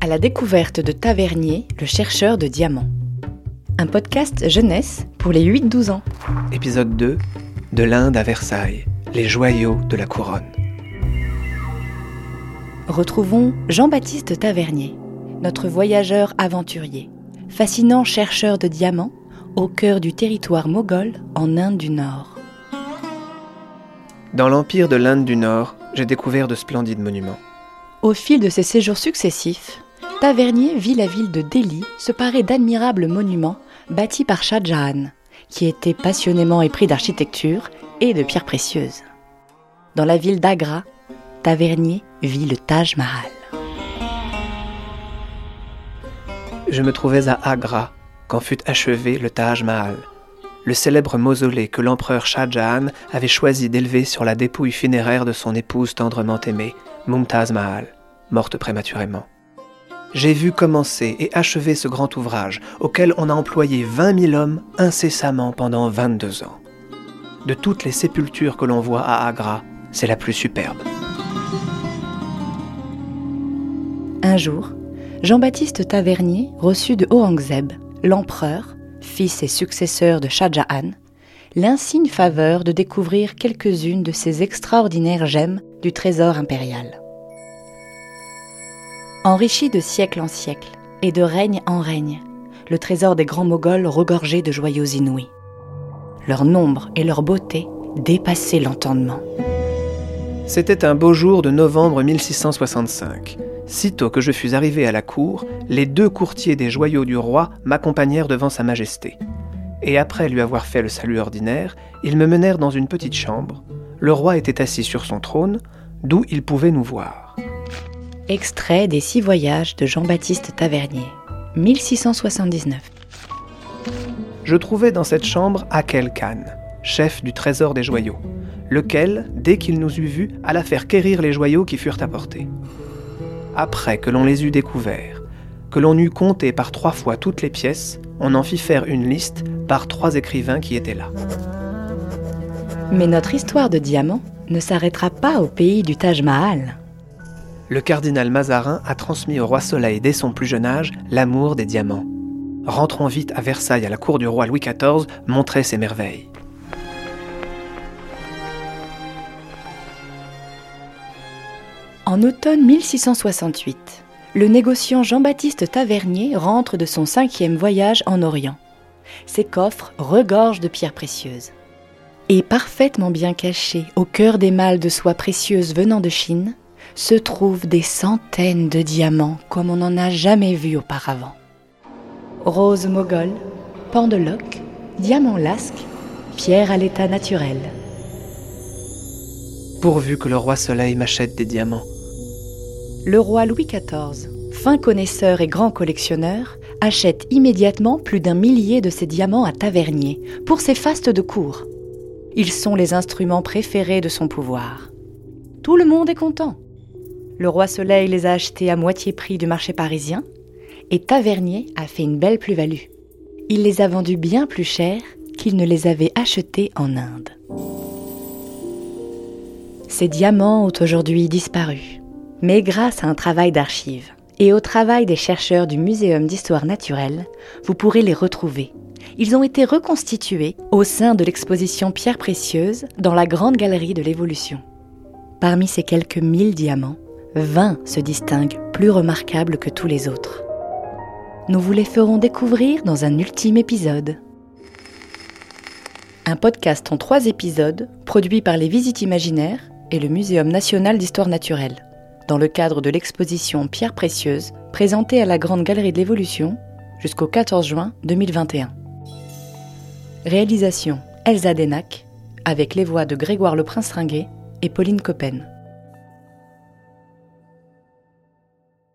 à la découverte de Tavernier, le chercheur de diamants. Un podcast jeunesse pour les 8-12 ans. Épisode 2 De l'Inde à Versailles, les joyaux de la couronne. Retrouvons Jean-Baptiste Tavernier, notre voyageur aventurier, fascinant chercheur de diamants au cœur du territoire moghol en Inde du Nord. Dans l'empire de l'Inde du Nord, j'ai découvert de splendides monuments. Au fil de ses séjours successifs, Tavernier vit la ville de Delhi se parer d'admirables monuments bâtis par Shah Jahan, qui était passionnément épris d'architecture et de pierres précieuses. Dans la ville d'Agra, Tavernier vit le Taj Mahal. Je me trouvais à Agra quand fut achevé le Taj Mahal, le célèbre mausolée que l'empereur Shah Jahan avait choisi d'élever sur la dépouille funéraire de son épouse tendrement aimée, Mumtaz Mahal, morte prématurément. J'ai vu commencer et achever ce grand ouvrage auquel on a employé 20 000 hommes incessamment pendant 22 ans. De toutes les sépultures que l'on voit à Agra, c'est la plus superbe. Un jour, Jean-Baptiste Tavernier reçut de Aurangzeb, l'empereur, fils et successeur de Shah Jahan, l'insigne faveur de découvrir quelques-unes de ces extraordinaires gemmes du trésor impérial. Enrichi de siècle en siècle et de règne en règne, le trésor des grands Moghols regorgeait de joyaux inouïs. Leur nombre et leur beauté dépassaient l'entendement. C'était un beau jour de novembre 1665. Sitôt que je fus arrivé à la cour, les deux courtiers des joyaux du roi m'accompagnèrent devant Sa Majesté. Et après lui avoir fait le salut ordinaire, ils me menèrent dans une petite chambre. Le roi était assis sur son trône, d'où il pouvait nous voir. Extrait des Six Voyages de Jean-Baptiste Tavernier, 1679. Je trouvai dans cette chambre Akel Khan, chef du trésor des joyaux, lequel, dès qu'il nous eut vus, alla faire quérir les joyaux qui furent apportés après que l'on les eut découverts, que l'on eut compté par trois fois toutes les pièces, on en fit faire une liste par trois écrivains qui étaient là. Mais notre histoire de diamants ne s'arrêtera pas au pays du Taj Mahal. Le cardinal Mazarin a transmis au roi Soleil dès son plus jeune âge l'amour des diamants. Rentrons vite à Versailles à la cour du roi Louis XIV montrer ses merveilles. En automne 1668, le négociant Jean-Baptiste Tavernier rentre de son cinquième voyage en Orient. Ses coffres regorgent de pierres précieuses. Et parfaitement bien cachés au cœur des malles de soie précieuse venant de Chine, se trouvent des centaines de diamants comme on n'en a jamais vu auparavant. Rose moghol, pendeloques, diamants lasques, pierres à l'état naturel. Pourvu que le roi Soleil m'achète des diamants le roi Louis XIV, fin connaisseur et grand collectionneur, achète immédiatement plus d'un millier de ces diamants à Tavernier pour ses fastes de cour. Ils sont les instruments préférés de son pouvoir. Tout le monde est content. Le roi Soleil les a achetés à moitié prix du marché parisien et Tavernier a fait une belle plus-value. Il les a vendus bien plus cher qu'il ne les avait achetés en Inde. Ces diamants ont aujourd'hui disparu. Mais grâce à un travail d'archives et au travail des chercheurs du Muséum d'histoire naturelle, vous pourrez les retrouver. Ils ont été reconstitués au sein de l'exposition Pierres précieuses dans la Grande Galerie de l'Évolution. Parmi ces quelques mille diamants, 20 se distinguent plus remarquables que tous les autres. Nous vous les ferons découvrir dans un ultime épisode. Un podcast en trois épisodes, produit par les Visites Imaginaires et le Muséum national d'histoire naturelle dans le cadre de l'exposition Pierres précieuses présentée à la Grande Galerie de l'Évolution jusqu'au 14 juin 2021. Réalisation Elsa Denac avec les voix de Grégoire Le Prince Ringuet et Pauline Coppen.